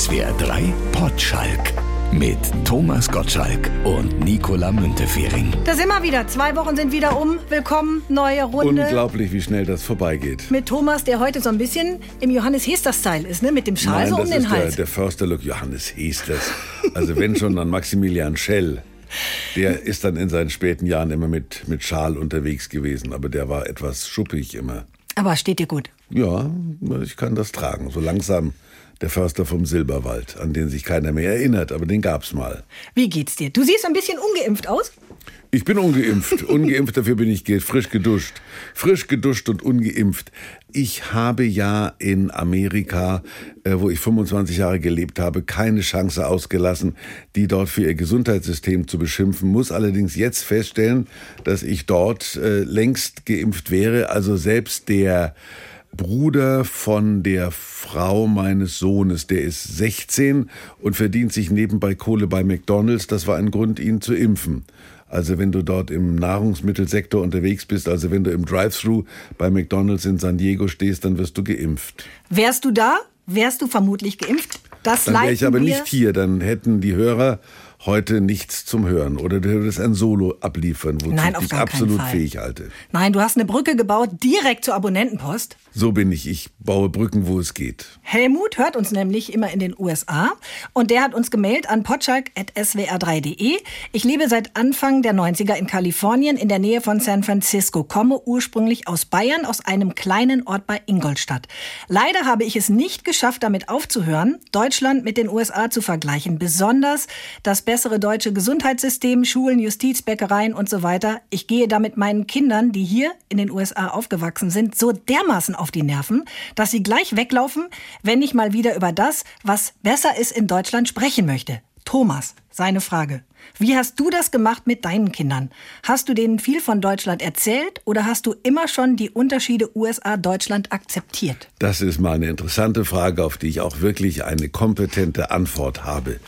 SWR 3 Potschalk mit Thomas Gottschalk und Nicola Müntefering. Da sind wir wieder. Zwei Wochen sind wieder um. Willkommen, neue Runde. Unglaublich, wie schnell das vorbeigeht. Mit Thomas, der heute so ein bisschen im Johannes Hester-Style ist, ne? Mit dem Schal Nein, so das um den ist der, Hals. der Försterlook Johannes Hesters. Also wenn schon, dann Maximilian Schell. Der ist dann in seinen späten Jahren immer mit, mit Schal unterwegs gewesen, aber der war etwas schuppig immer. Aber steht dir gut. Ja, ich kann das tragen. So langsam der Förster vom Silberwald, an den sich keiner mehr erinnert, aber den gab's mal. Wie geht's dir? Du siehst ein bisschen ungeimpft aus. Ich bin ungeimpft. Ungeimpft, dafür bin ich frisch geduscht. Frisch geduscht und ungeimpft. Ich habe ja in Amerika, äh, wo ich 25 Jahre gelebt habe, keine Chance ausgelassen, die dort für ihr Gesundheitssystem zu beschimpfen. Muss allerdings jetzt feststellen, dass ich dort äh, längst geimpft wäre. Also selbst der Bruder von der Frau meines Sohnes, der ist 16 und verdient sich nebenbei Kohle bei McDonald's. Das war ein Grund, ihn zu impfen. Also wenn du dort im Nahrungsmittelsektor unterwegs bist, also wenn du im Drive-Thru bei McDonald's in San Diego stehst, dann wirst du geimpft. Wärst du da, wärst du vermutlich geimpft. Das Dann wäre ich aber nicht hier, dann hätten die Hörer heute nichts zum Hören. Oder du würdest ein Solo abliefern, wozu Nein, ich dich absolut fähig halte. Nein, du hast eine Brücke gebaut direkt zur Abonnentenpost. So bin ich. Ich baue Brücken, wo es geht. Helmut hört uns nämlich immer in den USA und der hat uns gemailt an potschalk.swr3.de. Ich lebe seit Anfang der 90er in Kalifornien in der Nähe von San Francisco, komme ursprünglich aus Bayern, aus einem kleinen Ort bei Ingolstadt. Leider habe ich es nicht geschafft, damit aufzuhören, Deutschland mit den USA zu vergleichen, besonders das bessere deutsche Gesundheitssystem, Schulen, Justiz, Bäckereien und so weiter. Ich gehe da mit meinen Kindern, die hier in den USA aufgewachsen sind, so dermaßen auf die Nerven, dass sie gleich weglaufen, wenn ich mal wieder über das, was besser ist in Deutschland, sprechen möchte. Thomas, seine Frage. Wie hast du das gemacht mit deinen Kindern? Hast du denen viel von Deutschland erzählt oder hast du immer schon die Unterschiede USA-Deutschland akzeptiert? Das ist mal eine interessante Frage, auf die ich auch wirklich eine kompetente Antwort habe.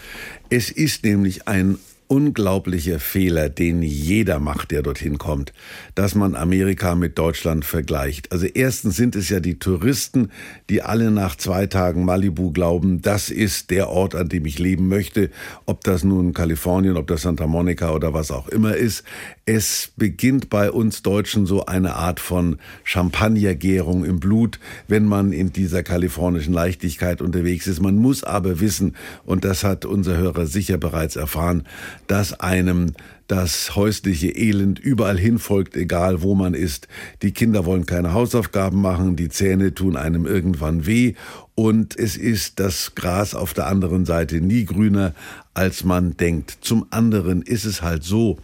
Es ist nämlich ein unglaublicher Fehler, den jeder macht, der dorthin kommt, dass man Amerika mit Deutschland vergleicht. Also erstens sind es ja die Touristen, die alle nach zwei Tagen Malibu glauben, das ist der Ort, an dem ich leben möchte, ob das nun Kalifornien, ob das Santa Monica oder was auch immer ist. Es beginnt bei uns Deutschen so eine Art von Champagnergärung im Blut, wenn man in dieser kalifornischen Leichtigkeit unterwegs ist. Man muss aber wissen, und das hat unser Hörer sicher bereits erfahren, dass einem das häusliche Elend überall hinfolgt, egal wo man ist. Die Kinder wollen keine Hausaufgaben machen, die Zähne tun einem irgendwann weh und es ist das Gras auf der anderen Seite nie grüner, als man denkt. Zum anderen ist es halt so,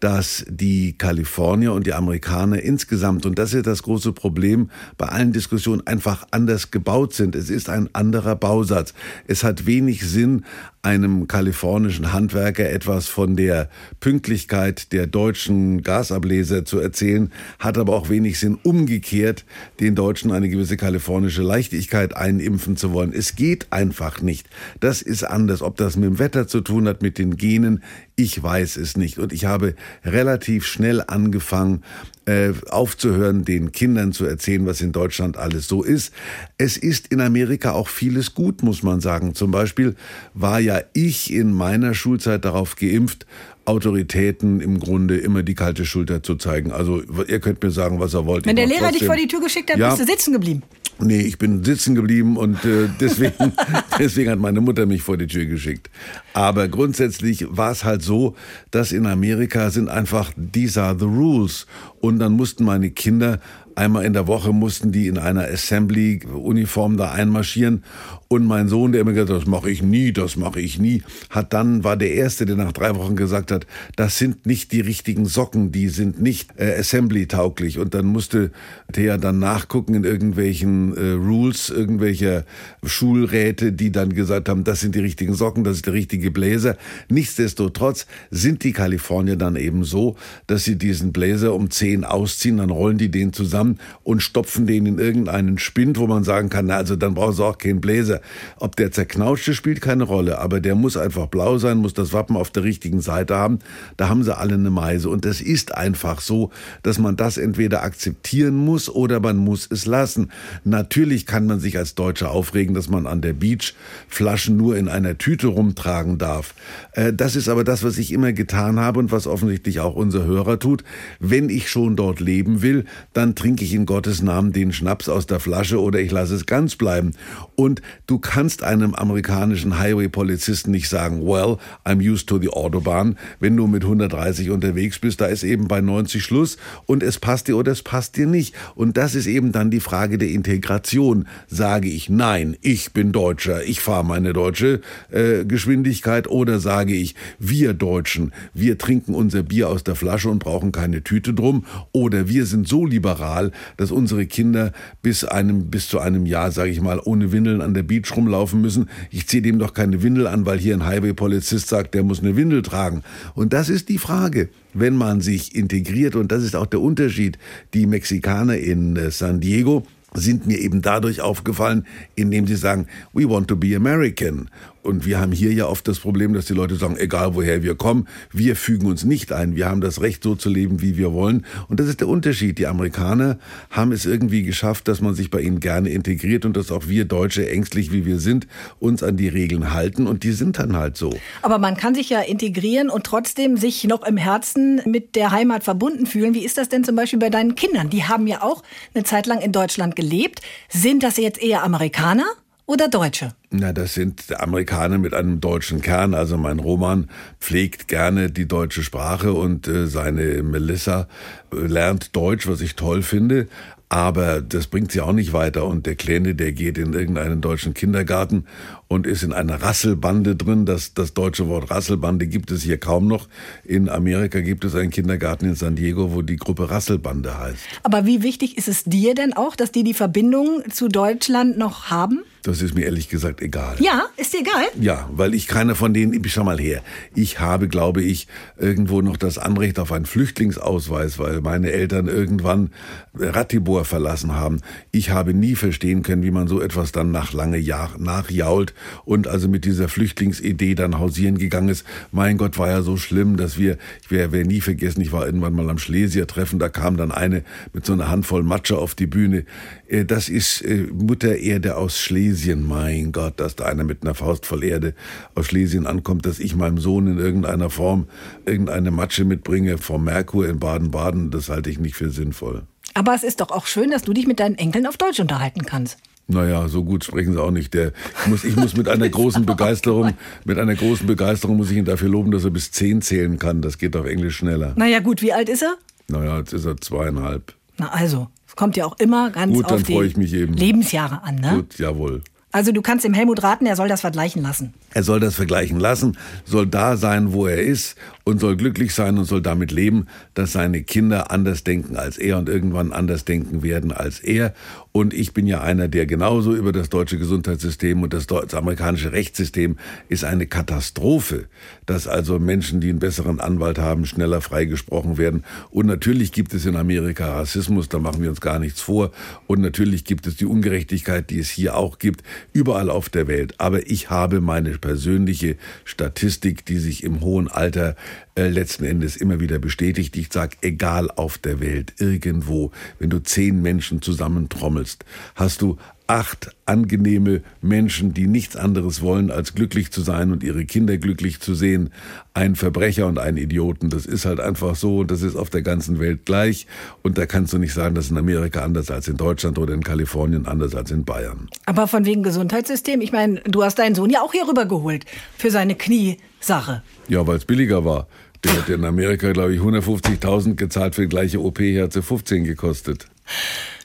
dass die Kalifornier und die Amerikaner insgesamt, und das ist das große Problem bei allen Diskussionen, einfach anders gebaut sind. Es ist ein anderer Bausatz. Es hat wenig Sinn, einem kalifornischen Handwerker etwas von der Pünktlichkeit der deutschen Gasableser zu erzählen, hat aber auch wenig Sinn, umgekehrt den Deutschen eine gewisse kalifornische Leichtigkeit einimpfen zu wollen. Es geht einfach nicht. Das ist anders. Ob das mit dem Wetter zu tun hat, mit den Genen, ich weiß es nicht. Und ich habe relativ schnell angefangen, äh, aufzuhören, den Kindern zu erzählen, was in Deutschland alles so ist. Es ist in Amerika auch vieles gut, muss man sagen. Zum Beispiel war ja ich in meiner Schulzeit darauf geimpft, Autoritäten im Grunde immer die kalte Schulter zu zeigen. Also ihr könnt mir sagen, was ihr wollt. Wenn der Lehrer dich trotzdem- vor die Tür geschickt hat, Ja. bist du sitzen geblieben. Nee, ich bin sitzen geblieben und äh, deswegen, deswegen hat meine Mutter mich vor die Tür geschickt. Aber grundsätzlich war es halt so, dass in Amerika sind einfach these are the rules. Und dann mussten meine Kinder einmal in der Woche mussten die in einer Assembly-Uniform da einmarschieren. Und mein Sohn, der immer gesagt hat, das mache ich nie, das mache ich nie, hat dann, war der Erste, der nach drei Wochen gesagt hat, das sind nicht die richtigen Socken, die sind nicht äh, Assembly-tauglich. Und dann musste Thea dann nachgucken in irgendwelchen äh, Rules, irgendwelcher Schulräte, die dann gesagt haben, das sind die richtigen Socken, das ist der richtige Bläser. Nichtsdestotrotz sind die Kalifornier dann eben so, dass sie diesen Bläser um zehn ausziehen, dann rollen die den zusammen und stopfen den in irgendeinen Spind, wo man sagen kann, na, also dann brauchen sie auch keinen Bläser. Ob der zerknautschte spielt keine Rolle, aber der muss einfach blau sein, muss das Wappen auf der richtigen Seite haben. Da haben sie alle eine Meise. Und es ist einfach so, dass man das entweder akzeptieren muss oder man muss es lassen. Natürlich kann man sich als Deutscher aufregen, dass man an der Beach Flaschen nur in einer Tüte rumtragen darf. Äh, das ist aber das, was ich immer getan habe und was offensichtlich auch unser Hörer tut. Wenn ich schon dort leben will, dann trinke ich in Gottes Namen den Schnaps aus der Flasche oder ich lasse es ganz bleiben. Und du kannst einem amerikanischen Highway-Polizisten nicht sagen, well, I'm used to the Autobahn. Wenn du mit 130 unterwegs bist, da ist eben bei 90 Schluss und es passt dir oder es passt dir nicht. Und das ist eben dann die Frage der Integration. Sage ich, nein, ich bin Deutscher, ich fahre meine deutsche äh, Geschwindigkeit oder sage ich, wir Deutschen, wir trinken unser Bier aus der Flasche und brauchen keine Tüte drum oder wir sind so liberal, dass unsere Kinder bis einem bis zu einem Jahr, sage ich mal, ohne Windeln an der Beach rumlaufen müssen. Ich ziehe dem doch keine Windel an, weil hier ein Highway-Polizist sagt, der muss eine Windel tragen. Und das ist die Frage wenn man sich integriert, und das ist auch der Unterschied, die Mexikaner in äh, San Diego sind mir eben dadurch aufgefallen, indem sie sagen, we want to be American. Und wir haben hier ja oft das Problem, dass die Leute sagen, egal woher wir kommen, wir fügen uns nicht ein. Wir haben das Recht, so zu leben, wie wir wollen. Und das ist der Unterschied. Die Amerikaner haben es irgendwie geschafft, dass man sich bei ihnen gerne integriert und dass auch wir Deutsche, ängstlich wie wir sind, uns an die Regeln halten. Und die sind dann halt so. Aber man kann sich ja integrieren und trotzdem sich noch im Herzen mit der Heimat verbunden fühlen. Wie ist das denn zum Beispiel bei deinen Kindern? Die haben ja auch eine Zeit lang in Deutschland gelebt. Sind das jetzt eher Amerikaner? Oder Deutsche? Na, das sind Amerikaner mit einem deutschen Kern. Also mein Roman pflegt gerne die deutsche Sprache und äh, seine Melissa äh, lernt Deutsch, was ich toll finde. Aber das bringt sie auch nicht weiter. Und der Kleine, der geht in irgendeinen deutschen Kindergarten und ist in einer Rasselbande drin. Das, das deutsche Wort Rasselbande gibt es hier kaum noch. In Amerika gibt es einen Kindergarten in San Diego, wo die Gruppe Rasselbande heißt. Aber wie wichtig ist es dir denn auch, dass die die Verbindung zu Deutschland noch haben? Das ist mir ehrlich gesagt egal. Ja, ist dir egal? Ja, weil ich keiner von denen, ich schau mal her. Ich habe, glaube ich, irgendwo noch das Anrecht auf einen Flüchtlingsausweis, weil meine Eltern irgendwann Ratibor verlassen haben. Ich habe nie verstehen können, wie man so etwas dann nach lange Jahren nachjault und also mit dieser Flüchtlingsidee dann hausieren gegangen ist. Mein Gott, war ja so schlimm, dass wir, ich werde nie vergessen, ich war irgendwann mal am Schlesier-Treffen, da kam dann eine mit so einer Handvoll Matsche auf die Bühne. Äh, das ist äh, Mutter Erde aus Schlesien Schlesien, mein Gott, dass da einer mit einer Faust voll Erde aus Schlesien ankommt, dass ich meinem Sohn in irgendeiner Form irgendeine Matsche mitbringe vom Merkur in Baden-Baden, das halte ich nicht für sinnvoll. Aber es ist doch auch schön, dass du dich mit deinen Enkeln auf Deutsch unterhalten kannst. Naja, so gut sprechen sie auch nicht. Der, ich, muss, ich muss mit einer großen Begeisterung, mit einer großen Begeisterung muss ich ihn dafür loben, dass er bis zehn zählen kann. Das geht auf Englisch schneller. Naja, gut, wie alt ist er? Naja, jetzt ist er zweieinhalb. Na also, kommt ja auch immer ganz Gut, auf die Lebensjahre an, ne? Gut, jawohl. Also du kannst dem Helmut raten, er soll das vergleichen lassen. Er soll das vergleichen lassen, soll da sein, wo er ist und soll glücklich sein und soll damit leben, dass seine Kinder anders denken als er und irgendwann anders denken werden als er. Und ich bin ja einer, der genauso über das deutsche Gesundheitssystem und das, das amerikanische Rechtssystem ist eine Katastrophe, dass also Menschen, die einen besseren Anwalt haben, schneller freigesprochen werden. Und natürlich gibt es in Amerika Rassismus, da machen wir uns gar nichts vor. Und natürlich gibt es die Ungerechtigkeit, die es hier auch gibt, überall auf der Welt. Aber ich habe meine persönliche Statistik, die sich im hohen Alter äh, letzten Endes immer wieder bestätigt. Ich sag, egal auf der Welt, irgendwo, wenn du zehn Menschen zusammentrommelst, hast du acht angenehme Menschen, die nichts anderes wollen, als glücklich zu sein und ihre Kinder glücklich zu sehen. Ein Verbrecher und ein Idioten. Das ist halt einfach so und das ist auf der ganzen Welt gleich. Und da kannst du nicht sagen, das ist in Amerika anders als in Deutschland oder in Kalifornien anders als in Bayern. Aber von wegen Gesundheitssystem, ich meine, du hast deinen Sohn ja auch hier rüber geholt für seine Kniesache. Ja, weil es billiger war. Der hat in Amerika, glaube ich, 150.000 gezahlt für die gleiche OP, hier hat sie 15 gekostet.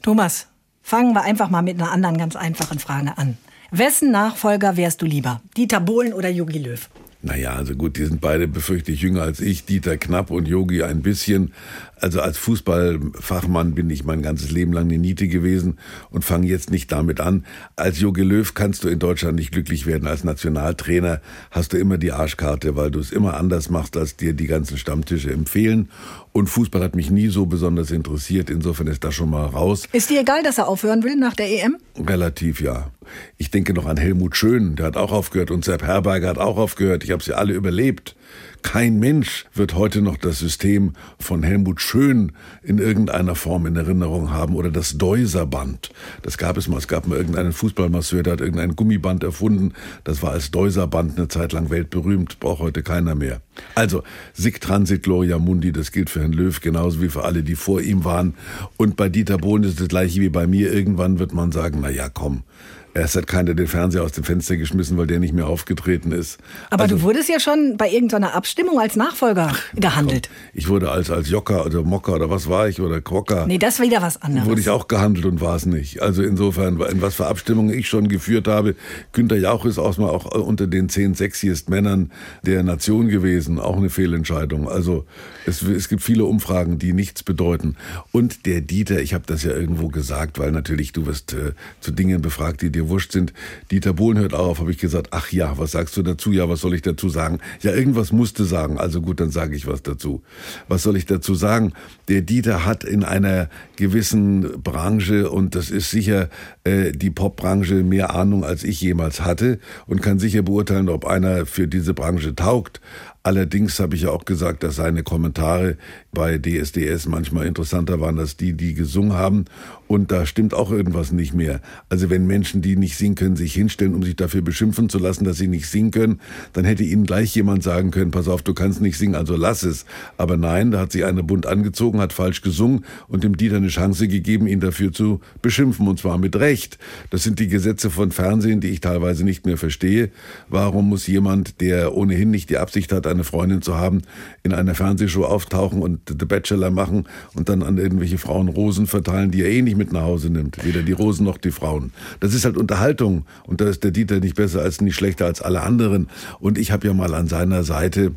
Thomas, Fangen wir einfach mal mit einer anderen ganz einfachen Frage an. Wessen Nachfolger wärst du lieber? Dieter Bohlen oder Jogi Löw? Naja, also gut, die sind beide befürchte ich jünger als ich, Dieter Knapp und Yogi ein bisschen. Also als Fußballfachmann bin ich mein ganzes Leben lang eine Niete gewesen und fange jetzt nicht damit an. Als Jogi Löw kannst du in Deutschland nicht glücklich werden. Als Nationaltrainer hast du immer die Arschkarte, weil du es immer anders machst, als dir die ganzen Stammtische empfehlen. Und Fußball hat mich nie so besonders interessiert. Insofern ist das schon mal raus. Ist dir egal, dass er aufhören will nach der EM? Relativ, ja. Ich denke noch an Helmut Schön, der hat auch aufgehört und Sepp Herberger hat auch aufgehört. Ich habe sie alle überlebt. Kein Mensch wird heute noch das System von Helmut Schön in irgendeiner Form in Erinnerung haben oder das Deuserband. Das gab es mal. Es gab mal irgendeinen Fußballmasseur, der hat irgendein Gummiband erfunden. Das war als Deuserband eine Zeit lang weltberühmt. Braucht heute keiner mehr. Also, Sic Transit Gloria Mundi, das gilt für Herrn Löw genauso wie für alle, die vor ihm waren. Und bei Dieter Bohlen ist das gleiche wie bei mir. Irgendwann wird man sagen, na ja, komm, Erst hat keiner den Fernseher aus dem Fenster geschmissen, weil der nicht mehr aufgetreten ist. Aber also, du wurdest ja schon bei irgendeiner Abstimmung als Nachfolger Ach, gehandelt. Komm. Ich wurde als, als Jocker oder Mocker oder was war ich oder Quocker. Nee, das war wieder was anderes. Wurde ich auch gehandelt und war es nicht. Also insofern, in was für Abstimmungen ich schon geführt habe. Günter Jauch ist auch mal auch unter den zehn sexiest Männern der Nation gewesen. Auch eine Fehlentscheidung. Also es, es gibt viele Umfragen, die nichts bedeuten. Und der Dieter, ich habe das ja irgendwo gesagt, weil natürlich du wirst äh, zu Dingen befragt, die dir dir wurscht sind. Dieter Bohlen hört auf, habe ich gesagt, ach ja, was sagst du dazu? Ja, was soll ich dazu sagen? Ja, irgendwas musste sagen. Also gut, dann sage ich was dazu. Was soll ich dazu sagen? Der Dieter hat in einer gewissen Branche, und das ist sicher äh, die Popbranche, mehr Ahnung, als ich jemals hatte und kann sicher beurteilen, ob einer für diese Branche taugt. Allerdings habe ich ja auch gesagt, dass seine Kommentare bei DSDS manchmal interessanter waren als die, die gesungen haben. Und da stimmt auch irgendwas nicht mehr. Also wenn Menschen, die nicht singen können, sich hinstellen, um sich dafür beschimpfen zu lassen, dass sie nicht singen können, dann hätte ihnen gleich jemand sagen können, pass auf, du kannst nicht singen, also lass es. Aber nein, da hat sich einer bunt angezogen, hat falsch gesungen und dem Dieter eine Chance gegeben, ihn dafür zu beschimpfen. Und zwar mit Recht. Das sind die Gesetze von Fernsehen, die ich teilweise nicht mehr verstehe. Warum muss jemand, der ohnehin nicht die Absicht hat, eine Freundin zu haben, in einer Fernsehshow auftauchen und The Bachelor machen und dann an irgendwelche Frauen Rosen verteilen, die er eh nicht mit nach Hause nimmt. Weder die Rosen noch die Frauen. Das ist halt Unterhaltung. Und da ist der Dieter nicht besser als nicht schlechter als alle anderen. Und ich habe ja mal an seiner Seite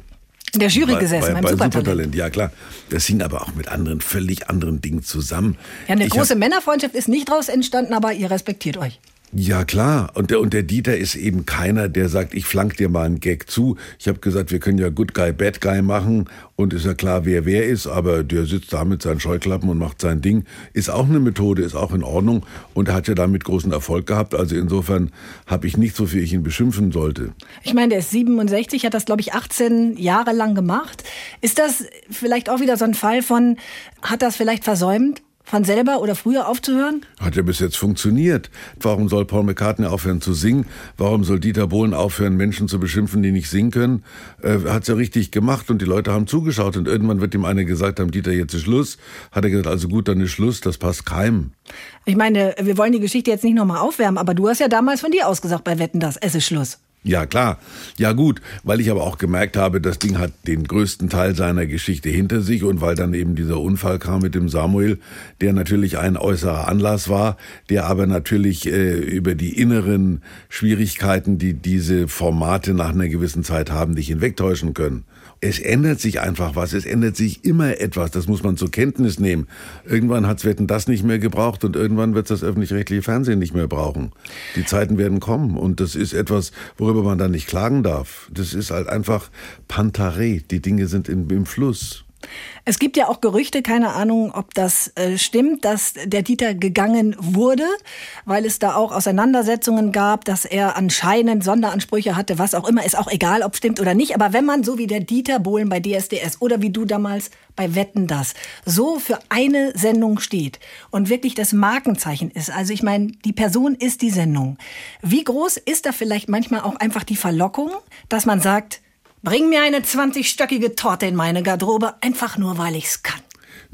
in der Jury bei, gesessen, bei, bei Supertalent. Supertalent. Ja klar, das hing aber auch mit anderen, völlig anderen Dingen zusammen. Ja, eine ich große hab, Männerfreundschaft ist nicht daraus entstanden, aber ihr respektiert euch. Ja, klar. Und der, und der Dieter ist eben keiner, der sagt, ich flank dir mal einen Gag zu. Ich habe gesagt, wir können ja Good Guy, Bad Guy machen. Und ist ja klar, wer wer ist. Aber der sitzt da mit seinen Scheuklappen und macht sein Ding. Ist auch eine Methode, ist auch in Ordnung. Und hat ja damit großen Erfolg gehabt. Also insofern habe ich nicht, wofür ich ihn beschimpfen sollte. Ich meine, der ist 67, hat das, glaube ich, 18 Jahre lang gemacht. Ist das vielleicht auch wieder so ein Fall von, hat das vielleicht versäumt? Von selber oder früher aufzuhören? Hat ja bis jetzt funktioniert. Warum soll Paul McCartney aufhören zu singen? Warum soll Dieter Bohlen aufhören, Menschen zu beschimpfen, die nicht singen können? Äh, hat's ja richtig gemacht und die Leute haben zugeschaut und irgendwann wird ihm einer gesagt haben, Dieter, jetzt ist Schluss. Hat er gesagt, also gut, dann ist Schluss, das passt keinem. Ich meine, wir wollen die Geschichte jetzt nicht nochmal aufwärmen, aber du hast ja damals von dir aus gesagt bei Wetten, das es ist Schluss. Ja, klar. Ja, gut, weil ich aber auch gemerkt habe, das Ding hat den größten Teil seiner Geschichte hinter sich und weil dann eben dieser Unfall kam mit dem Samuel, der natürlich ein äußerer Anlass war, der aber natürlich äh, über die inneren Schwierigkeiten, die diese Formate nach einer gewissen Zeit haben, nicht hinwegtäuschen können es ändert sich einfach was, es ändert sich immer etwas, das muss man zur Kenntnis nehmen. Irgendwann hat's Wetten das nicht mehr gebraucht und irgendwann wird das öffentlich-rechtliche Fernsehen nicht mehr brauchen. Die Zeiten werden kommen und das ist etwas, worüber man dann nicht klagen darf. Das ist halt einfach Pantaré, die Dinge sind in, im Fluss. Es gibt ja auch Gerüchte, keine Ahnung, ob das äh, stimmt, dass der Dieter gegangen wurde, weil es da auch Auseinandersetzungen gab, dass er anscheinend Sonderansprüche hatte, was auch immer, ist auch egal, ob stimmt oder nicht. Aber wenn man so wie der Dieter Bohlen bei DSDS oder wie du damals bei Wetten das so für eine Sendung steht und wirklich das Markenzeichen ist, also ich meine, die Person ist die Sendung. Wie groß ist da vielleicht manchmal auch einfach die Verlockung, dass man sagt, Bring mir eine 20-stöckige Torte in meine Garderobe, einfach nur weil ich's kann.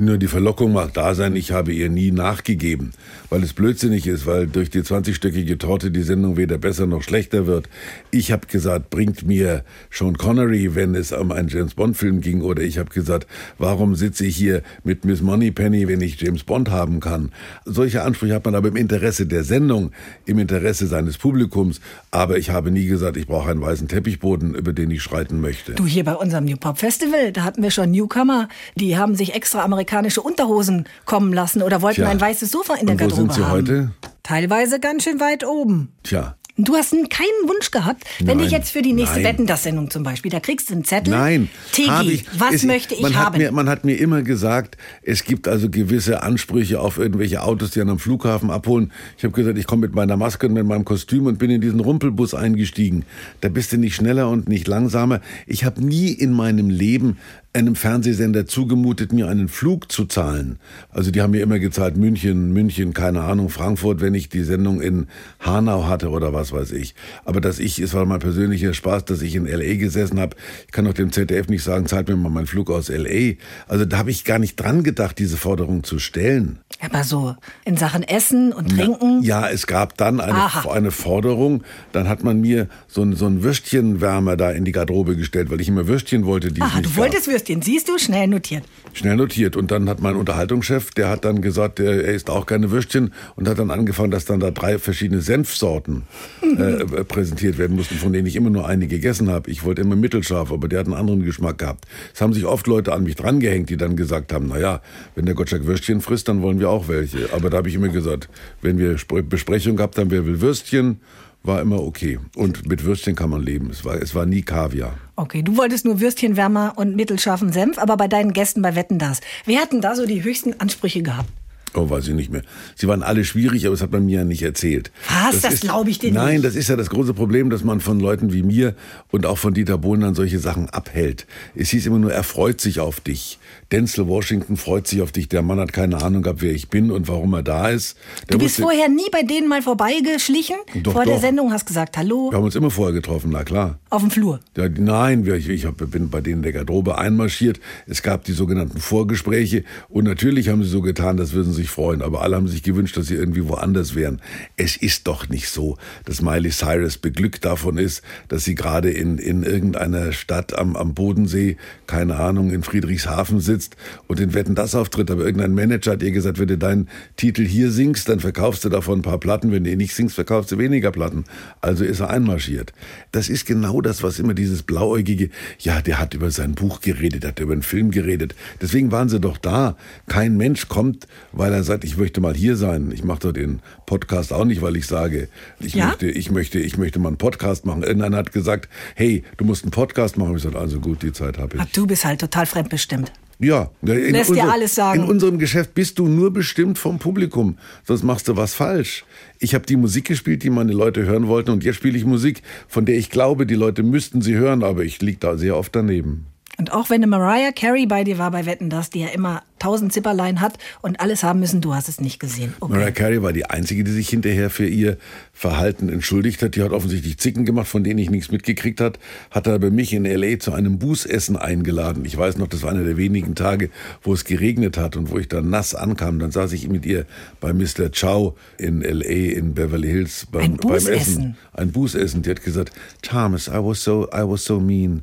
Nur die Verlockung mag da sein, ich habe ihr nie nachgegeben, weil es blödsinnig ist, weil durch die 20-stöckige Torte die Sendung weder besser noch schlechter wird. Ich habe gesagt, bringt mir Sean Connery, wenn es um einen James Bond-Film ging, oder ich habe gesagt, warum sitze ich hier mit Miss Moneypenny, wenn ich James Bond haben kann? Solche Ansprüche hat man aber im Interesse der Sendung, im Interesse seines Publikums, aber ich habe nie gesagt, ich brauche einen weißen Teppichboden, über den ich schreiten möchte. Du, hier bei unserem New Pop Festival, da hatten wir schon Newcomer, die haben sich extra amerikanische Unterhosen kommen lassen oder wollten Tja. ein weißes Sofa in der Und wo Garderobe sind sie haben. heute? Teilweise ganz schön weit oben. Tja. Du hast keinen Wunsch gehabt, wenn Nein, dich jetzt für die nächste nein. Wetten das Sendung zum Beispiel, da kriegst du einen Zettel. Nein, ich, was es, möchte ich man haben? Hat mir, man hat mir immer gesagt, es gibt also gewisse Ansprüche auf irgendwelche Autos, die einen am Flughafen abholen. Ich habe gesagt, ich komme mit meiner Maske und mit meinem Kostüm und bin in diesen Rumpelbus eingestiegen. Da bist du nicht schneller und nicht langsamer. Ich habe nie in meinem Leben einem Fernsehsender zugemutet, mir einen Flug zu zahlen. Also die haben mir immer gezahlt, München, München, keine Ahnung, Frankfurt, wenn ich die Sendung in Hanau hatte oder was weiß ich. Aber dass ich, es war mein persönlicher Spaß, dass ich in L.A. gesessen habe. Ich kann doch dem ZDF nicht sagen, zahlt mir mal meinen Flug aus L.A. Also da habe ich gar nicht dran gedacht, diese Forderung zu stellen. Aber so in Sachen Essen und Trinken. Ja, es gab dann eine, Aha. eine Forderung, dann hat man mir so ein, so ein Würstchenwärmer da in die Garderobe gestellt, weil ich immer Würstchen wollte, die Aha, nicht du gab. Würstchen, siehst du? Schnell notiert. Schnell notiert. Und dann hat mein Unterhaltungschef, der hat dann gesagt, er er isst auch keine Würstchen und hat dann angefangen, dass dann da drei verschiedene Senfsorten äh, präsentiert werden mussten, von denen ich immer nur eine gegessen habe. Ich wollte immer mittelscharf, aber der hat einen anderen Geschmack gehabt. Es haben sich oft Leute an mich drangehängt, die dann gesagt haben, na ja, wenn der Gottschalk Würstchen frisst, dann wollen wir auch welche. Aber da habe ich immer gesagt, wenn wir Spre- Besprechung gehabt haben, wer will Würstchen, war immer okay. Und mit Würstchen kann man leben. Es war, es war nie Kaviar. Okay, du wolltest nur Würstchenwärmer und mittelscharfen Senf, aber bei deinen Gästen bei Wetten das. Wer hat denn da so die höchsten Ansprüche gehabt? Oh, weiß ich nicht mehr. Sie waren alle schwierig, aber das hat man mir ja nicht erzählt. Was? Das ist- glaub ich dir Nein, nicht. das ist ja das große Problem, dass man von Leuten wie mir und auch von Dieter Bohlen solche Sachen abhält. Es hieß immer nur, er freut sich auf dich. Denzel Washington freut sich auf dich. Der Mann hat keine Ahnung gehabt, wer ich bin und warum er da ist. Der Du bist vorher nie bei denen mal vorbeigeschlichen? Doch, Vor der doch. Sendung hast gesagt, hallo, Wir haben uns immer vorher getroffen, na klar. auf dem Flur. Ja, nein, ich, ich hab, bin bei denen in der Garderobe einmarschiert. Es gab die sogenannten Vorgespräche und natürlich haben sie so getan, das würden sie sich freuen. Aber alle haben sich gewünscht, dass sie irgendwie woanders wären. Es ist doch nicht so, dass Miley Cyrus beglückt davon ist, dass sie gerade in, in irgendeiner Stadt am, am Bodensee, keine Ahnung, in Friedrichshafen sitzt und in Wetten das auftritt. Aber irgendein Manager hat ihr gesagt, wenn du deinen Titel hier singst, dann verkaufst du davon ein paar Platten. Wenn du ihn nicht singst, verkaufst du weniger Platten. Also ist er einmarschiert. Das ist genau das, was immer dieses blauäugige, ja, der hat über sein Buch geredet, hat über einen Film geredet. Deswegen waren sie doch da. Kein Mensch kommt, weil er sagt, ich möchte mal hier sein. Ich mache doch den Podcast auch nicht, weil ich sage, ich Ja? möchte, ich möchte, ich möchte mal einen Podcast machen. Irgendeiner hat gesagt, hey, du musst einen Podcast machen. Ich gesagt, also gut, die Zeit habe ich. Ach, du bist halt total fremdbestimmt. Ja, in Lässt dir alles sagen. In unserem Geschäft bist du nur bestimmt vom Publikum, sonst machst du was falsch. Ich habe die Musik gespielt, die meine Leute hören wollten, und jetzt spiele ich Musik, von der ich glaube, die Leute müssten sie hören, aber ich liege da sehr oft daneben. Und auch wenn eine Mariah Carey bei dir war bei Wetten das, die ja immer tausend Zipperlein hat und alles haben müssen, du hast es nicht gesehen. Okay. Mariah Carey war die einzige, die sich hinterher für ihr Verhalten entschuldigt hat. Die hat offensichtlich Zicken gemacht, von denen ich nichts mitgekriegt hat. Hat aber mich in L.A. zu einem Bußessen eingeladen. Ich weiß noch, das war einer der wenigen Tage, wo es geregnet hat und wo ich dann nass ankam. Dann saß ich mit ihr bei Mr. Chow in L.A. in Beverly Hills beim, Ein beim? Essen. Ein Bußessen. Die hat gesagt, Thomas, I was so, I was so mean.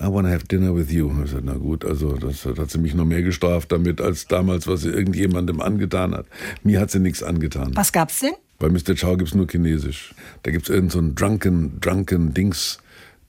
I want to have dinner with you. Ich gesagt, na gut, also das das hat sie mich noch mehr gestraft damit, als damals, was sie irgendjemandem angetan hat. Mir hat sie nichts angetan. Was gab's denn? Bei Mr. Chow gibt's nur Chinesisch. Da gibt's irgend so einen drunken, drunken Dings,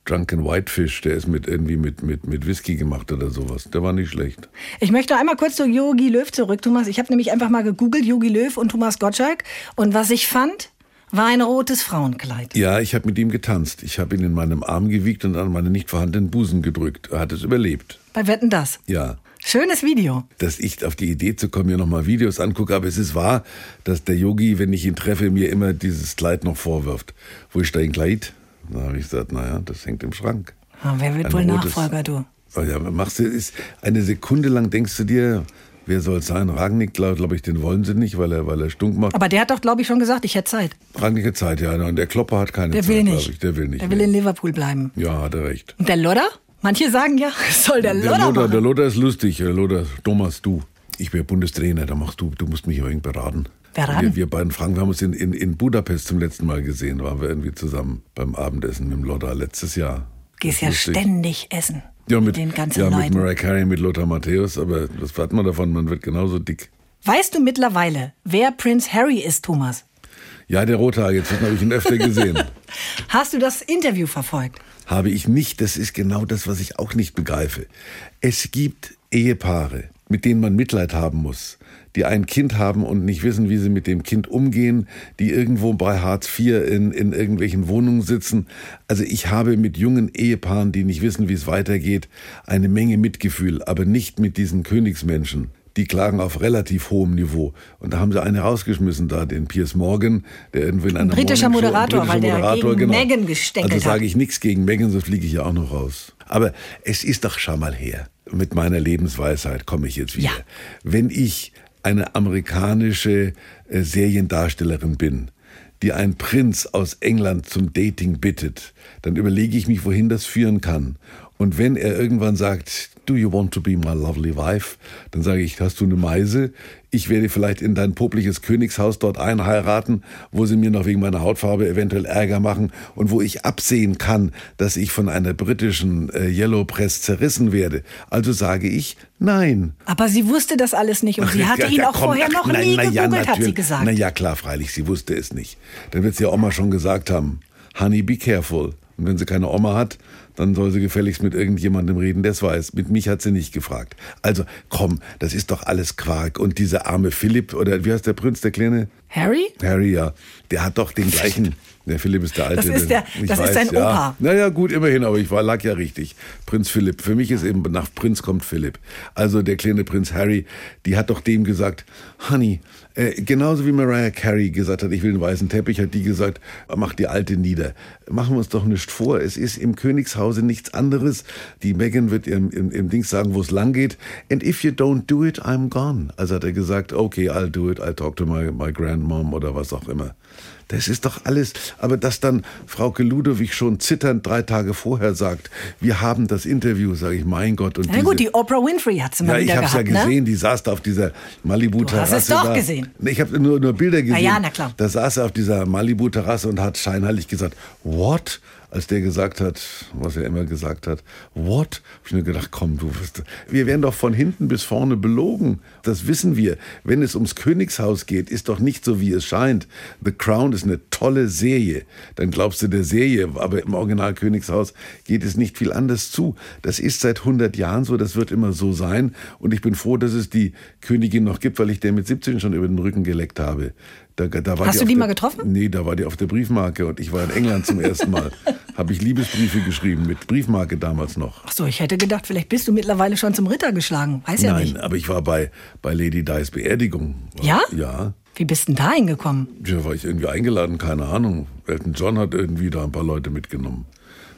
drunken Whitefish, der ist mit irgendwie mit, mit, mit Whisky gemacht oder sowas. Der war nicht schlecht. Ich möchte einmal kurz zu Yogi Löw zurück, Thomas. Ich habe nämlich einfach mal gegoogelt, Yogi Löw und Thomas Gottschalk. Und was ich fand, war ein rotes Frauenkleid. Ja, ich habe mit ihm getanzt. Ich habe ihn in meinem Arm gewiegt und an meine nicht vorhandenen Busen gedrückt. Er hat es überlebt. Bei Wetten das. Ja. Schönes Video. dass ich auf die Idee zu kommen, mir nochmal Videos angucke. Aber es ist wahr, dass der Yogi, wenn ich ihn treffe, mir immer dieses Kleid noch vorwirft. Wo ist dein Kleid? Da habe ich gesagt, naja, das hängt im Schrank. Ah, wer wird Ein wohl rotes- Nachfolger, du? Oh ja, machst du, ist eine Sekunde lang denkst du dir, wer soll es sein? Ragnick, glaube glaub ich, den wollen sie nicht, weil er, weil er stunk macht. Aber der hat doch, glaube ich, schon gesagt, ich hätte Zeit. Ragnick hat Zeit, ja. Und der Klopper hat keine Der Zeit, will glaube nicht. ich. Der will nicht. Der will nee. in Liverpool bleiben. ja, hat er recht. Und der Lodder? Manche sagen ja, soll der Der Lodder machen. der Lothar ist lustig. Der Lothar, Thomas, du. Ich wäre Bundestrainer, da machst du, du musst mich irgendwie beraten. Wer ran? Wir, wir beiden Frank, wir haben uns in, in, in Budapest zum letzten Mal gesehen, waren wir irgendwie zusammen beim Abendessen mit dem Lodder letztes Jahr. Gehst ja Lustig. ständig essen. Ja, mit, den ganzen ja, mit Leuten. Mariah Carey, mit Lothar Matthäus, aber was hat man davon? Man wird genauso dick. Weißt du mittlerweile, wer Prince Harry ist, Thomas? Ja, der Rothaarige, jetzt habe ich ihn öfter gesehen. Hast du das Interview verfolgt? habe ich nicht. Das ist genau das, was ich auch nicht begreife. Es gibt Ehepaare, mit denen man Mitleid haben muss, die ein Kind haben und nicht wissen, wie sie mit dem Kind umgehen, die irgendwo bei Hartz IV in, in irgendwelchen Wohnungen sitzen. Also ich habe mit jungen Ehepaaren, die nicht wissen, wie es weitergeht, eine Menge Mitgefühl, aber nicht mit diesen Königsmenschen. Die klagen auf relativ hohem Niveau. Und da haben sie einen rausgeschmissen, da den Piers Morgan, der irgendwo in einer britischer ein Moderator, weil der gegen Meghan gestänkelt Also sage ich nichts gegen Megan, sonst fliege ich ja auch noch raus. Aber es ist doch schau mal her. Mit meiner Lebensweisheit komme ich jetzt wieder. Ja. Wenn ich eine amerikanische äh, Seriendarstellerin bin, die einen Prinz aus England zum Dating bittet, dann überlege ich mich, wohin das führen kann. Und wenn er irgendwann sagt, do you want to be my lovely wife? Dann sage ich, hast du eine Meise? Ich werde vielleicht in dein popliges Königshaus dort einheiraten, wo sie mir noch wegen meiner Hautfarbe eventuell Ärger machen und wo ich absehen kann, dass ich von einer britischen äh, Yellow Press zerrissen werde. Also sage ich, nein. Aber sie wusste das alles nicht und sie hatte Ja, ihn ja, auch komm, vorher ach, noch na, nie na, ja, gegoogelt, hat sie gesagt. Na ja, klar, freilich, sie wusste es nicht. Dann wird sie ja Oma schon gesagt haben, Honey, be careful. Und wenn sie keine Oma hat, dann soll sie gefälligst mit irgendjemandem reden, der es weiß. Mit mich hat sie nicht gefragt. Also, komm, das ist doch alles Quark. Und dieser arme Philipp, oder wie heißt der Prinz, der Kleine? Harry? Harry, ja. Der hat doch den gleichen. Der Philipp ist der Alte. Das ist der- das ist sein ja. Opa. Naja, gut, immerhin, aber ich war, lag ja richtig. Prinz Philipp. Für mich ist eben, nach Prinz kommt Philipp. Also der kleine Prinz Harry, die hat doch dem gesagt, Honey, äh, genauso wie Mariah Carey gesagt hat, ich will einen weißen Teppich, hat die gesagt, mach die Alte nieder. Machen wir uns doch nicht vor, es ist im Königshause nichts anderes. Die Meghan wird im, im, im Dings sagen, wo es lang geht. And if you don't do it, I'm gone. Also hat er gesagt, okay, I'll do it, I'll talk to my, my grandmom oder was auch immer. Das ist doch alles. Aber dass dann Frauke Ludowig schon zitternd drei Tage vorher sagt, wir haben das Interview, sage ich, mein Gott. Und Na diese, gut, die Oprah Winfrey hat sie mal ja, ich wieder habe es ja gehabt, gesehen, ne? die saß da auf dieser Malibu-Terrasse. Du hast es doch da. gesehen. Ich habe nur, nur Bilder gesehen. ja, na klar. Da saß er auf dieser Malibu-Terrasse und hat scheinheilig gesagt, what? Als der gesagt hat, was er immer gesagt hat, what? Hab ich mir gedacht, komm, du wirst, wir werden doch von hinten bis vorne belogen. Das wissen wir. Wenn es ums Königshaus geht, ist doch nicht so, wie es scheint. The Crown ist eine tolle Serie. Dann glaubst du der Serie, aber im Original Königshaus geht es nicht viel anders zu. Das ist seit 100 Jahren so, das wird immer so sein. Und ich bin froh, dass es die Königin noch gibt, weil ich der mit 17 schon über den Rücken geleckt habe. Da, da Hast du auf die mal getroffen? Nee, da war die auf der Briefmarke und ich war in England zum ersten Mal. Habe ich Liebesbriefe geschrieben, mit Briefmarke damals noch. Ach so, ich hätte gedacht, vielleicht bist du mittlerweile schon zum Ritter geschlagen. Weiß ja Nein, nicht. aber ich war bei, bei Lady Di's Beerdigung. Ja? Ja. Wie bist denn da hingekommen? Ja, war ich irgendwie eingeladen, keine Ahnung. Elton John hat irgendwie da ein paar Leute mitgenommen.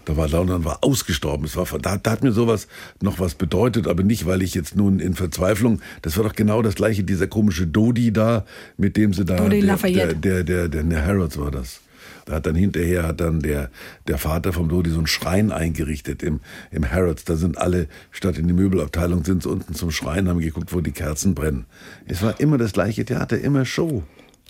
Da war London war ausgestorben. Es war, da, da hat mir sowas noch was bedeutet, aber nicht, weil ich jetzt nun in Verzweiflung. Das war doch genau das gleiche, dieser komische Dodi da, mit dem sie da. Dodi der, Lafayette. Der, der, der, der Harrods war das. Da hat dann hinterher hat dann der, der Vater vom Dodi so einen Schrein eingerichtet im, im Harrods. Da sind alle, statt in die Möbelabteilung, sind sie unten zum Schrein, haben geguckt, wo die Kerzen brennen. Es war immer das gleiche Theater, immer Show.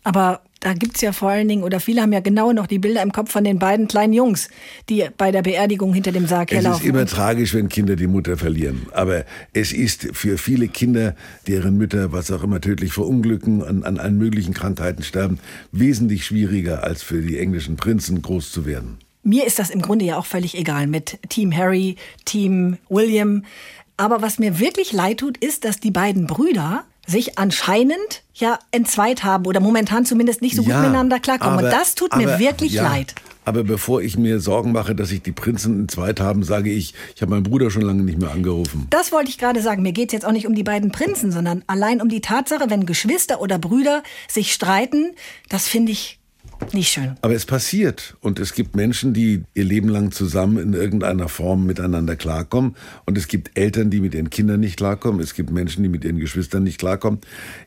Aber da gibt's ja vor allen Dingen, oder viele haben ja genau noch die Bilder im Kopf von den beiden kleinen Jungs, die bei der Beerdigung hinter dem Sarg Es ist herlaufen. immer tragisch, wenn Kinder die Mutter verlieren. Aber es ist für viele Kinder, deren Mütter, was auch immer, tödlich verunglücken, an, an allen möglichen Krankheiten sterben, wesentlich schwieriger als für die englischen Prinzen groß zu werden. Mir ist das im Grunde ja auch völlig egal mit Team Harry, Team William. Aber was mir wirklich leid tut, ist, dass die beiden Brüder sich anscheinend ja entzweit haben oder momentan zumindest nicht so gut miteinander klarkommen. aber- Und das tut mir aber- wirklich ja, leid. Aber bevor ich mir Sorgen mache, dass sich die Prinzen entzweit haben, sage ich, ich habe meinen Bruder schon lange nicht mehr angerufen. Das wollte ich gerade sagen. Mir geht's jetzt auch nicht um die beiden Prinzen, sondern allein um die Tatsache, wenn Geschwister oder Brüder sich streiten, das finde ich nicht schön. Aber es passiert und es gibt Menschen, die ihr Leben lang zusammen in irgendeiner Form miteinander klarkommen und es gibt Eltern, die mit ihren Kindern nicht klarkommen, es gibt Menschen, die mit ihren Geschwistern nicht klarkommen.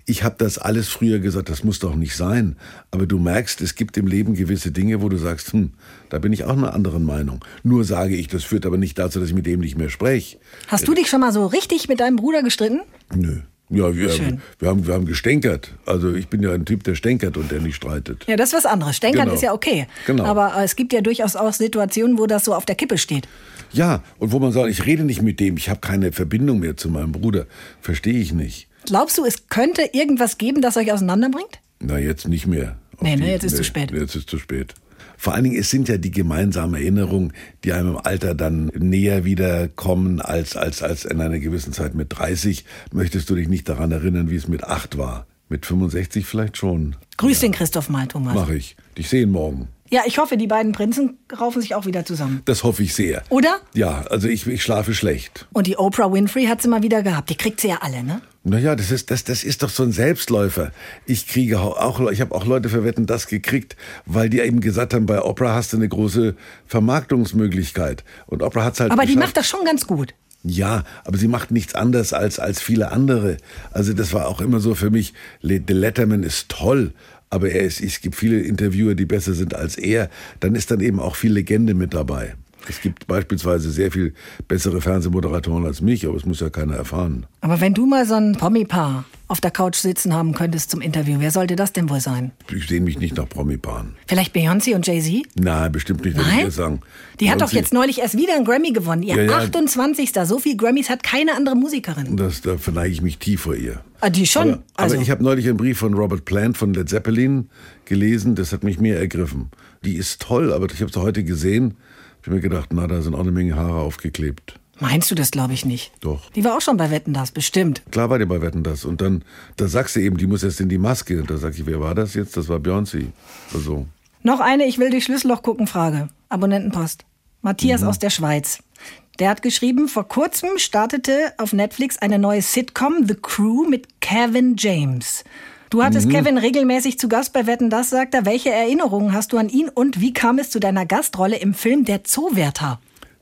Ich habe das alles früher gesagt, das muss doch nicht sein, aber du merkst, es gibt im Leben gewisse Dinge, wo du sagst, hm, da bin ich auch einer anderen Meinung. Nur sage ich, das führt aber nicht dazu, dass ich mit dem nicht mehr spreche. Hast du dich schon mal so richtig mit deinem Bruder gestritten? Nö. Ja, wir, Schön. wir, haben, wir haben gestänkert. Also ich bin ja ein Typ, der stänkert und der nicht streitet. Ja, das ist was anderes. Stänkern Genau. ist ja okay. Genau. Aber äh, es gibt ja durchaus auch Situationen, wo das so auf der Kippe steht. Ja, und wo man sagt, ich rede nicht mit dem, ich habe keine Verbindung mehr zu meinem Bruder. Verstehe ich nicht. Glaubst du, es könnte irgendwas geben, das euch auseinanderbringt? Na, jetzt nicht mehr. Auf Nee, ne, jetzt ist zu spät. Jetzt ist zu spät. Vor allen Dingen, es sind ja die gemeinsamen Erinnerungen, die einem im Alter dann näher wiederkommen als, als, als in einer gewissen Zeit mit 30. Möchtest du dich nicht daran erinnern, wie es mit 8 war? Mit 65 vielleicht schon. Grüß den Christoph mal, Thomas. Mache ich. Dich sehen morgen. Ja, ich hoffe, die beiden Prinzen raufen sich auch wieder zusammen. Das hoffe ich sehr. Oder? Ja, also ich, ich schlafe schlecht. Und die Oprah Winfrey hat sie mal wieder gehabt. Die kriegt sie ja alle, ne? Naja, das ist, das, das ist doch so ein Selbstläufer. Ich kriege auch, ich habe auch Leute für Wetten das gekriegt, weil die eben gesagt haben, bei Oprah hast du eine große Vermarktungsmöglichkeit. Und Oprah hat's halt Aber die geschafft. macht das schon ganz gut. Ja, aber sie macht nichts anderes als, als viele andere. Also das war auch immer so für mich, The Letterman ist toll, aber er ist, es gibt viele Interviewer, die besser sind als er. Dann ist dann eben auch viel Legende mit dabei. Es gibt beispielsweise sehr viel bessere Fernsehmoderatoren als mich, aber es muss ja keiner erfahren. Aber wenn du mal so ein Promi-Paar auf der Couch sitzen haben könntest zum Interview, wer sollte das denn wohl sein? Ich sehe mich nicht nach Promi-Paaren. Vielleicht Beyoncé und Jay-Z? Nein, bestimmt nicht, würde ich dir sagen. Die hat doch Beyoncé- jetzt neulich erst wieder einen Grammy gewonnen. Ihr Ja, ja. 28. So viel Grammys hat keine andere Musikerin. Das, da verneige ich mich tief vor ihr. Ah, die schon. Aber, also, aber ich habe neulich einen Brief von Robert Plant von Led Zeppelin gelesen, das hat mich mehr ergriffen. Die ist toll, aber ich habe sie heute gesehen. Ich habe mir gedacht, na, da sind auch eine Menge Haare aufgeklebt. meinst du das, glaube ich, nicht? Doch. Die war auch schon bei Wetten, das bestimmt. Klar war die bei Wetten das. Und dann, da sagst du eben, die muss jetzt in die Maske. Und da sag ich, wer war das jetzt? Das war Beyoncé. Also, Noch eine, ich will durch Schlüsselloch gucken, Frage. Abonnentenpost. Matthias Mhm. aus der Schweiz. Der hat geschrieben, vor kurzem startete auf Netflix eine neue Sitcom, The Crew, mit Kevin James. Du hattest Kevin regelmäßig zu Gast bei Wetten, das sagt er. Welche Erinnerungen hast du an ihn und wie kam es zu deiner Gastrolle im Film Der Zoowärter?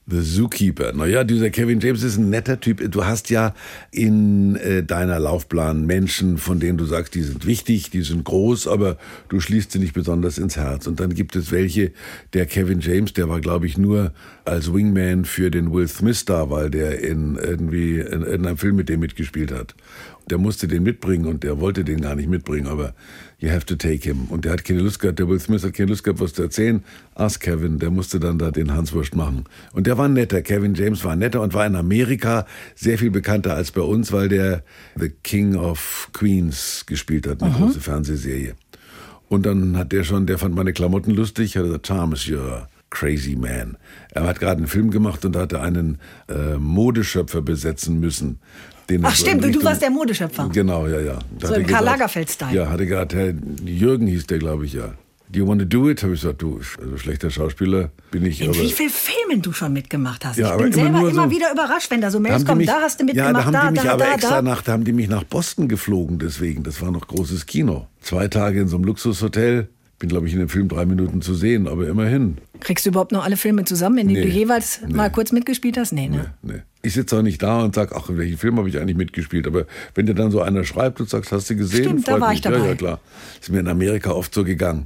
The Zookeeper. Naja, dieser Kevin James ist ein netter Typ. Du hast ja in äh, deiner Laufbahn Menschen, von denen du sagst, die sind wichtig, die sind groß, aber du schließt sie nicht besonders ins Herz. Und dann gibt es welche, der Kevin James, der war, glaube ich, nur als Wingman für den Will Smith da, weil der in irgendwie in irgendeinem Film mit dem mitgespielt hat. Der musste den mitbringen und der wollte den gar nicht mitbringen, aber you have to take him. Und der hat keine Lust gehabt, der Will Smith hat keine Lust gehabt, was zu erzählen. Ask Kevin, der musste dann da den Hanswurst machen. Und der war netter, Kevin James war netter und war in Amerika sehr viel bekannter als bei uns, weil der The King of Queens gespielt hat, eine große Fernsehserie. Und dann hat der schon, der fand meine Klamotten lustig, hat gesagt, Thomas, you're crazy man. Er hat gerade einen Film gemacht und da hat er einen äh, Modeschöpfer besetzen müssen. Den Ach stimmt, in du Richtung- warst der Modeschöpfer. Genau, ja, ja. Da So im Karl Lagerfeld-Style. Ja, hatte gerade, Herr Jürgen hieß der, glaube ich, ja. Do you want to do it? Habe ich gesagt, du, also schlechter Schauspieler bin ich. In aber wie vielen Filmen du schon mitgemacht hast. Ja, ich bin immer selber immer so- wieder überrascht, wenn da so Mails kommen. mich- Da hast du Ja, mitgemacht, da haben da, die mich da, aber da, extra da. nach, da haben die mich nach Boston geflogen, deswegen. Das war noch großes Kino. Zwei Tage in so einem Luxushotel. Bin, glaube ich, in dem Film drei Minuten zu sehen, aber immerhin. Kriegst du überhaupt noch alle Filme zusammen, in denen Nee. du jeweils Nee. mal kurz mitgespielt hast? Nee, ne? Nee. Ich sitze auch nicht da und sag, ach, in welchem Film habe ich eigentlich mitgespielt? Aber wenn dir dann so einer schreibt und sagst, hast du gesehen? Stimmt, da freut war mich. ich dabei. Ja, ja, klar. Ist mir in Amerika oft so gegangen.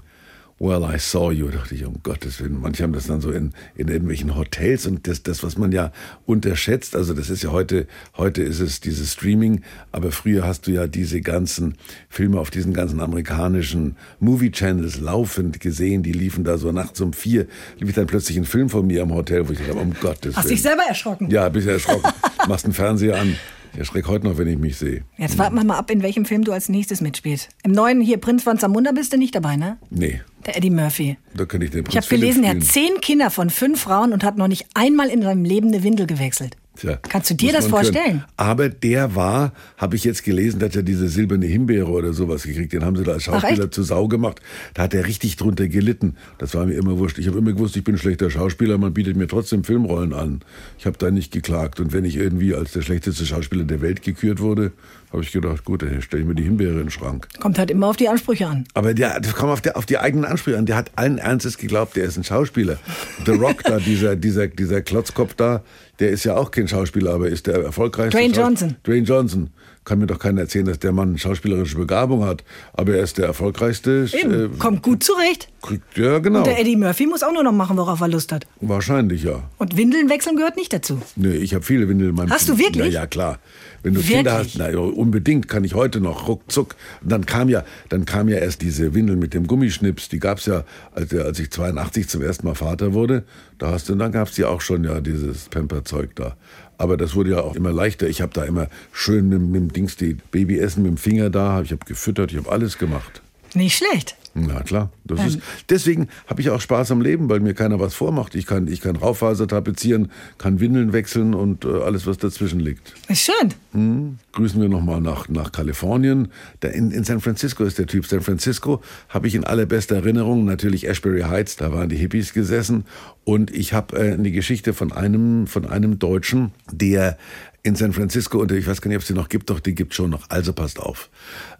Well, I saw you, dachte ich, um Gottes Willen. Manche haben das dann so in, in irgendwelchen Hotels und das, das, was man ja unterschätzt, also das ist ja heute, heute ist es dieses Streaming, aber früher hast du ja diese ganzen Filme auf diesen ganzen amerikanischen Movie Channels laufend gesehen, die liefen da so nachts um vier, lief dann plötzlich ein Film von mir am Hotel, wo ich dachte, um Gottes Hast Willen. dich selber erschrocken? Ja, bist erschrocken. Machst einen Fernseher an. Ich erschrecke heute noch, wenn ich mich sehe. Jetzt warten wir mal ab, in welchem Film du als nächstes mitspielst. Im neuen hier Prinz von Zamunda bist du nicht dabei, ne? Nee, Der Eddie Murphy. da könnte ich den Ich habe gelesen, er hat zehn Kinder von fünf Frauen und hat noch nicht einmal in seinem Leben eine Windel gewechselt. Tja, Kannst du dir das vorstellen? Können. Aber der war, habe ich jetzt gelesen, der hat ja diese silberne Himbeere oder sowas gekriegt. Den haben sie da als Schauspieler zu Sau gemacht. Da hat er richtig drunter gelitten. Das war mir immer wurscht. Ich habe immer gewusst, ich bin ein schlechter Schauspieler. Man bietet mir trotzdem Filmrollen an. Ich habe da nicht geklagt. Und wenn ich irgendwie als der schlechteste Schauspieler der Welt gekürt wurde, habe ich gedacht, gut, dann stelle ich mir die Himbeere in den Schrank. Kommt halt immer auf die Ansprüche an. Aber der, das kommt auf, der, auf die eigenen Ansprüche an. Der hat allen Ernstes geglaubt, der ist ein Schauspieler. The Rock da, dieser, dieser, dieser Klotzkopf da, der ist ja auch kein Schauspieler, aber ist der erfolgreichste. Dwayne Johnson. Dwayne Johnson. Kann mir doch keiner erzählen, dass der Mann schauspielerische Begabung hat. Aber er ist der erfolgreichste. Eben, äh, kommt gut zurecht. kriegt- ja, genau. Und der Eddie Murphy muss auch nur noch machen, worauf er Lust hat. Wahrscheinlich, ja. Und Windeln wechseln gehört nicht dazu. Nee, ich habe viele Windeln in meinem Hast du wirklich? Ja, ja, klar. Wenn du Wirklich? Kinder hast, na, ja, unbedingt kann ich heute noch ruckzuck. Und dann kam ja, dann kam ja erst diese Windel mit dem Gummischnips. Die gab's ja, als, als ich 82 zum ersten Mal Vater wurde. Da hast du, dann gab's die auch schon ja dieses Pamperzeug da. Aber das wurde ja auch immer leichter. Ich habe da immer schön mit, mit dem Dings die Babyessen mit dem Finger da. Ich habe gefüttert, ich habe alles gemacht. Nicht schlecht. Na klar, das ist, deswegen habe ich auch Spaß am Leben, weil mir keiner was vormacht. Ich kann, ich kann Raufaser tapezieren, kann Windeln wechseln und äh, alles, was dazwischen liegt. Schön. Grüßen wir nochmal nach, nach Kalifornien. Da in, in San Francisco ist der Typ. San Francisco habe ich in allerbester Erinnerung. Natürlich Ashbury Heights, da waren die Hippies gesessen. Und ich habe äh, eine Geschichte von einem, von einem Deutschen, der in San Francisco, und ich weiß gar nicht, ob es die noch gibt, doch die gibt schon noch. Also passt auf.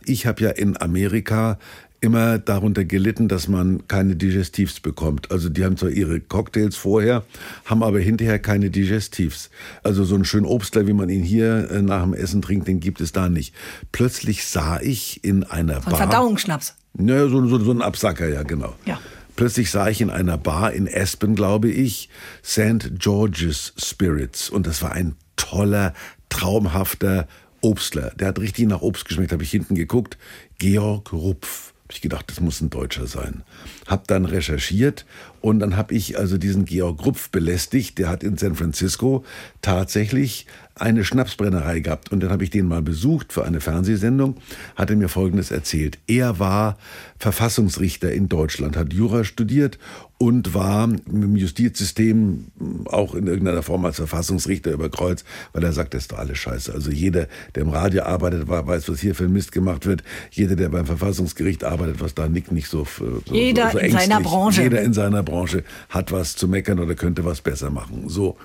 Ich habe ja in Amerika immer darunter gelitten, dass man keine Digestivs bekommt. Also die haben zwar ihre Cocktails vorher, haben aber hinterher keine Digestivs. Also so einen schönen Obstler, wie man ihn hier äh, nach dem Essen trinkt, den gibt es da nicht. Plötzlich sah ich in einer Von Bar... Verdauungsschnaps. Naja, so, so, so ein Absacker, ja, genau. Ja. Plötzlich sah ich in einer Bar in Aspen, glaube ich, St. George's Spirits. Und das war ein toller, traumhafter Obstler. Der hat richtig nach Obst geschmeckt, habe ich hinten geguckt. Georg Rupf. Hab ich gedacht, das muss ein Deutscher sein. Hab dann recherchiert und dann habe ich also diesen Georg Rupf belästigt. Der hat in San Francisco tatsächlich eine Schnapsbrennerei gehabt. Und dann habe ich den mal besucht für eine Fernsehsendung, hat er mir Folgendes erzählt. Er war Verfassungsrichter in Deutschland, hat Jura studiert und war im Justizsystem auch in irgendeiner Form als Verfassungsrichter über Kreuz, weil er sagt, das ist doch alles scheiße. Also jeder, der im Radio arbeitet, weiß, was hier für ein Mist gemacht wird. Jeder, der beim Verfassungsgericht arbeitet, was da nickt nicht so, so Jeder so, so in seiner. Branche. Jeder in seiner Branche hat was zu meckern oder könnte was besser machen. So.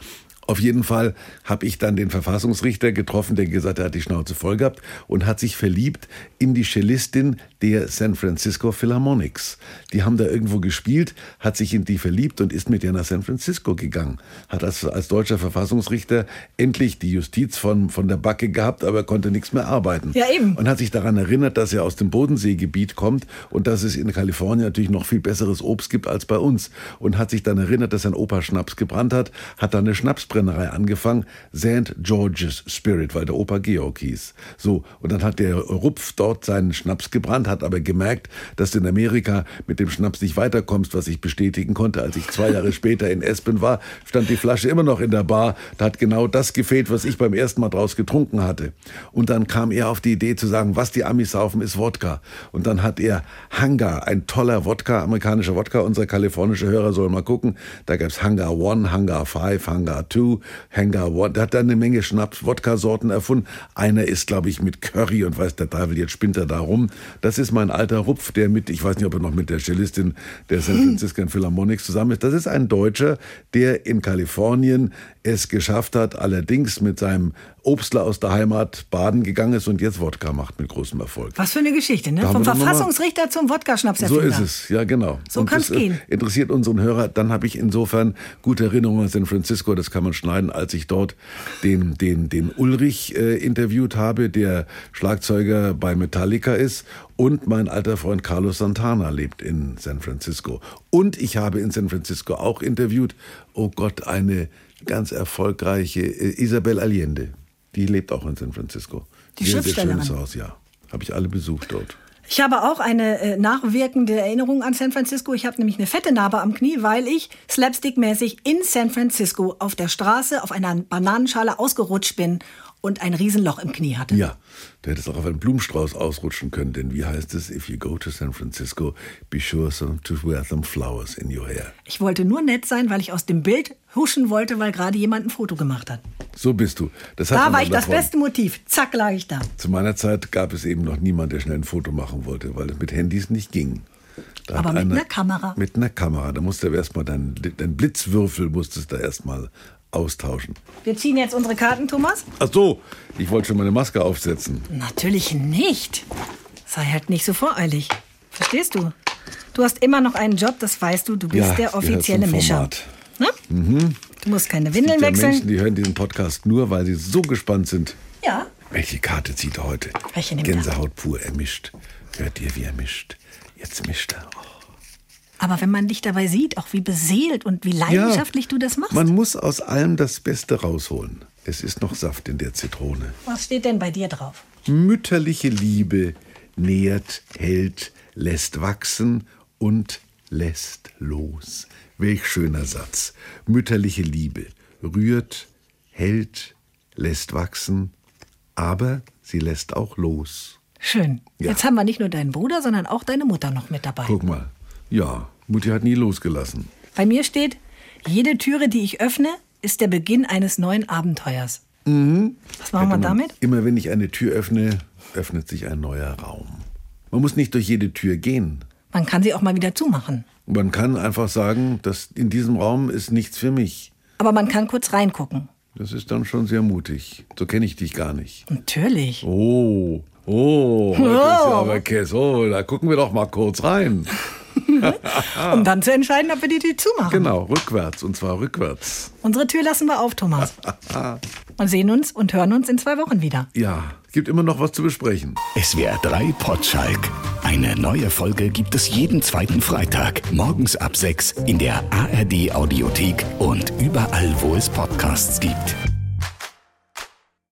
Auf jeden Fall habe ich dann den Verfassungsrichter getroffen, der gesagt hat, er hat die Schnauze voll gehabt und hat sich verliebt in die Cellistin der San Francisco Philharmonics. Die haben da irgendwo gespielt, hat sich in die verliebt und ist mit ihr nach San Francisco gegangen. Hat als, als deutscher Verfassungsrichter endlich die Justiz von, von der Backe gehabt, aber konnte nichts mehr arbeiten. Ja, eben. Und hat sich daran erinnert, dass er aus dem Bodenseegebiet kommt und dass es in Kalifornien natürlich noch viel besseres Obst gibt als bei uns. Und hat sich dann erinnert, dass sein Opa Schnaps gebrannt hat, hat dann eine Schnapsbrennerei angefangen, St. George's Spirit, weil der Opa Georg hieß. So, und dann hat der Rupf dort seinen Schnaps gebrannt, hat aber gemerkt, dass du in Amerika mit dem Schnaps nicht weiterkommst, was ich bestätigen konnte. Als ich zwei Jahre später in Espen war, stand die Flasche immer noch in der Bar. Da hat genau das gefehlt, was ich beim ersten Mal draus getrunken hatte. Und dann kam er auf die Idee zu sagen, was die Amis saufen, ist Wodka. Und dann hat er Hangar, ein toller Wodka, amerikanischer Wodka. Unser kalifornische Hörer soll mal gucken. Da gab's Hangar One, Hangar Five, Hangar Two, Hangar One. Der hat dann eine Menge Schnaps-Wodka-Sorten erfunden. Einer ist, glaube ich, mit Curry und weiß der Teufel, jetzt spinnt er da rum. Das ist mein alter Rupf, der mit, ich weiß nicht, ob er noch mit der Cellistin der San Franciscan Philharmonics zusammen ist. Das ist ein Deutscher, der in Kalifornien es geschafft hat, allerdings mit seinem Obstler aus der Heimat baden gegangen ist und jetzt Wodka macht mit großem Erfolg. Was für eine Geschichte, ne? Da Vom Verfassungsrichter zum So Wodka-Schnapserfinder. ist es, ja genau. So kann's das, äh, gehen. Interessiert unseren Hörer. Dann habe ich insofern gute Erinnerungen an San Francisco. Das kann man schneiden, als ich dort den den den Ulrich äh, interviewt habe, der Schlagzeuger bei Metallica ist. Und mein alter Freund Carlos Santana lebt in San Francisco. Und ich habe in San Francisco auch interviewt. Oh Gott, eine ganz erfolgreiche äh, Isabel Allende. Die lebt auch in San Francisco. Die Sehr, sehr Schriftstellerin. schönes Haus, ja. Habe ich alle besucht dort. Ich habe auch eine äh, nachwirkende Erinnerung an San Francisco. Ich habe nämlich eine fette Narbe am Knie, weil ich slapstickmäßig in San Francisco auf der Straße auf einer Bananenschale ausgerutscht bin und ein Riesenloch im Knie hatte. Ja, du hättest auch auf einen Blumenstrauß ausrutschen können, denn wie heißt es? If you go to San Francisco, be sure to wear some flowers in your hair. Ich wollte nur nett sein, weil ich aus dem Bild huschen wollte, weil gerade jemand ein Foto gemacht hat. So bist du. Da war ich das davon. beste Motiv. Zack, lag ich da. Zu meiner Zeit gab es eben noch niemand, der schnell ein Foto machen wollte, weil es mit Handys nicht ging. Da Aber mit einer Kamera. Mit einer Kamera. Da musst du erstmal deinen dein Blitzwürfel musstest du erstmal austauschen. Wir ziehen jetzt unsere Karten, Thomas? Ach so, ich wollte schon meine Maske aufsetzen. Natürlich nicht. Sei halt nicht so voreilig. Verstehst du? Du hast immer noch einen Job, das weißt du. Du bist Ja, der offizielle Mischer. Ne? Du musst keine Windeln ja wechseln. Menschen, die hören diesen Podcast nur, weil sie so gespannt sind, Ja, Welche Karte zieht er heute? Welche nimmt er? Gänsehaut pur, er mischt. Hört ihr, wie er mischt? Jetzt mischt er. Oh. Aber wenn man dich dabei sieht, auch wie beseelt und wie leidenschaftlich du das machst. Man muss aus allem das Beste rausholen. Es ist noch Saft in der Zitrone. Was steht denn bei dir drauf? Mütterliche Liebe nährt, hält, lässt wachsen und lässt los. Welch schöner Satz. Mütterliche Liebe rührt, hält, lässt wachsen, aber sie lässt auch los. Schön. Ja. Jetzt haben wir nicht nur deinen Bruder, sondern auch deine Mutter noch mit dabei. Guck mal. Ja, Mutti hat nie losgelassen. Bei mir steht, jede Türe, die ich öffne, ist der Beginn eines neuen Abenteuers. Was machen wir Hätte man- damit? Immer wenn ich eine Tür öffne, öffnet sich ein neuer Raum. Man muss nicht durch jede Tür gehen. Man kann sie auch mal wieder zumachen. Man kann einfach sagen, dass in diesem Raum ist nichts für mich. Aber man kann kurz reingucken. Das ist dann schon sehr mutig. So kenne ich dich gar nicht. Natürlich. Oh, oh, heute ist ja aber Käse. Oh, da gucken wir doch mal kurz rein. Um dann zu entscheiden, ob wir die Tür zumachen. Genau, rückwärts und zwar rückwärts. Unsere Tür lassen wir auf, Thomas. Und sehen uns und hören uns in zwei Wochen wieder. Ja, gibt immer noch was zu besprechen. SWR 3 Potschalk. Eine neue Folge gibt es jeden zweiten Freitag, morgens ab 6 in der ARD Audiothek und überall, wo es Podcasts gibt.